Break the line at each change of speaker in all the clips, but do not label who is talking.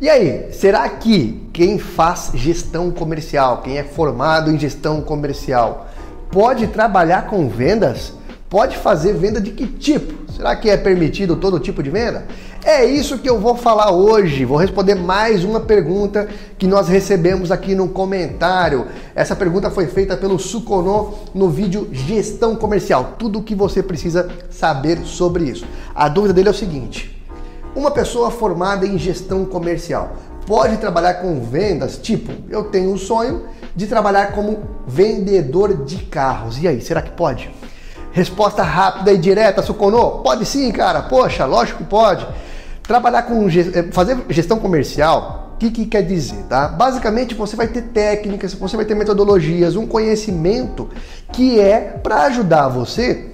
E aí, será que quem faz gestão comercial, quem é formado em gestão comercial, pode trabalhar com vendas? Pode fazer venda de que tipo? Será que é permitido todo tipo de venda? É isso que eu vou falar hoje. Vou responder mais uma pergunta que nós recebemos aqui no comentário. Essa pergunta foi feita pelo Suconô no vídeo Gestão Comercial. Tudo o que você precisa saber sobre isso. A dúvida dele é o seguinte: uma pessoa formada em gestão comercial pode trabalhar com vendas? Tipo, eu tenho o sonho de trabalhar como vendedor de carros. E aí, será que pode? Resposta rápida e direta, Suconô? Pode sim, cara. Poxa, lógico que pode. Trabalhar com eh, fazer gestão comercial, o que, que quer dizer, tá? Basicamente você vai ter técnicas, você vai ter metodologias, um conhecimento que é para ajudar você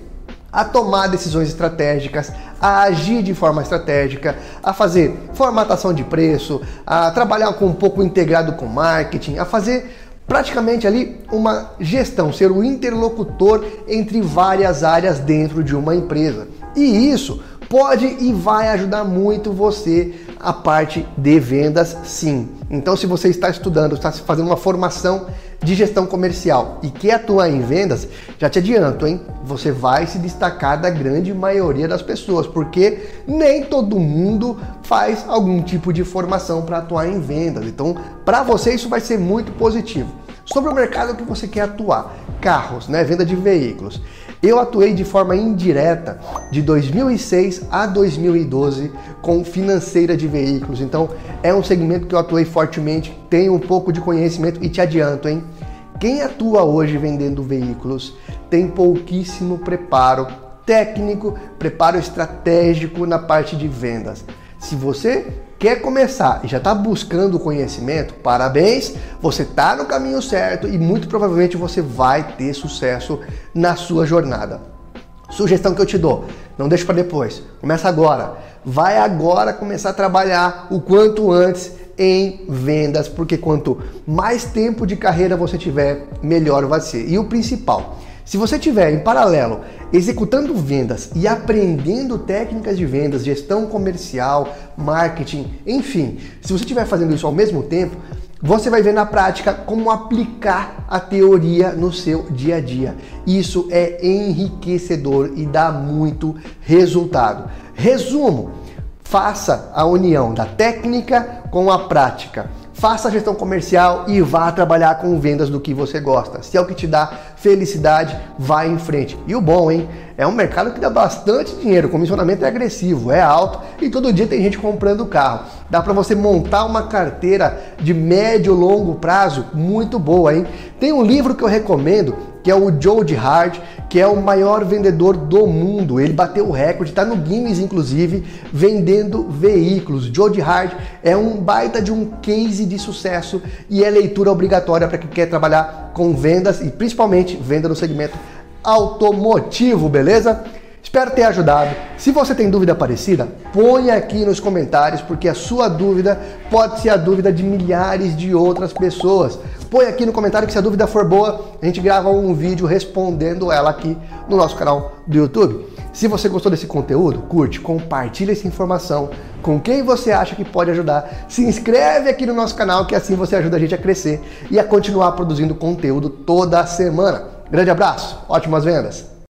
a tomar decisões estratégicas, a agir de forma estratégica, a fazer formatação de preço, a trabalhar com um pouco integrado com marketing, a fazer praticamente ali uma gestão, ser o interlocutor entre várias áreas dentro de uma empresa. E isso pode e vai ajudar muito você a parte de vendas, sim. Então, se você está estudando, está fazendo uma formação de gestão comercial e quer atuar em vendas, já te adianto, hein? Você vai se destacar da grande maioria das pessoas, porque nem todo mundo faz algum tipo de formação para atuar em vendas. Então, para você isso vai ser muito positivo. Sobre o mercado que você quer atuar, carros, né, venda de veículos. Eu atuei de forma indireta de 2006 a 2012 com financeira de veículos. Então, é um segmento que eu atuei fortemente, tenho um pouco de conhecimento e te adianto, hein? Quem atua hoje vendendo veículos tem pouquíssimo preparo técnico, preparo estratégico na parte de vendas. Se você quer começar e já está buscando conhecimento, parabéns, você está no caminho certo e muito provavelmente você vai ter sucesso na sua jornada. Sugestão que eu te dou, não deixe para depois, começa agora. Vai agora começar a trabalhar o quanto antes em vendas, porque quanto mais tempo de carreira você tiver, melhor vai ser. E o principal, se você tiver em paralelo executando vendas e aprendendo técnicas de vendas, gestão comercial, marketing, enfim, se você estiver fazendo isso ao mesmo tempo, você vai ver na prática como aplicar a teoria no seu dia a dia. Isso é enriquecedor e dá muito resultado. Resumo: faça a união da técnica com a prática. Faça a gestão comercial e vá trabalhar com vendas do que você gosta. Se é o que te dá felicidade, vá em frente. E o bom, hein? É um mercado que dá bastante dinheiro, o comissionamento é agressivo, é alto e todo dia tem gente comprando carro. Dá para você montar uma carteira de médio longo prazo muito boa, hein? Tem um livro que eu recomendo que é o Joe Hard, que é o maior vendedor do mundo. Ele bateu o recorde, está no Guinness inclusive, vendendo veículos. Joe Hard é um baita de um case de sucesso e é leitura obrigatória para quem quer trabalhar com vendas e principalmente venda no segmento automotivo, beleza? Espero ter ajudado. Se você tem dúvida parecida, põe aqui nos comentários, porque a sua dúvida pode ser a dúvida de milhares de outras pessoas. Põe aqui no comentário que se a dúvida for boa, a gente grava um vídeo respondendo ela aqui no nosso canal do YouTube. Se você gostou desse conteúdo, curte, compartilha essa informação com quem você acha que pode ajudar. Se inscreve aqui no nosso canal que assim você ajuda a gente a crescer e a continuar produzindo conteúdo toda semana. Grande abraço, ótimas vendas!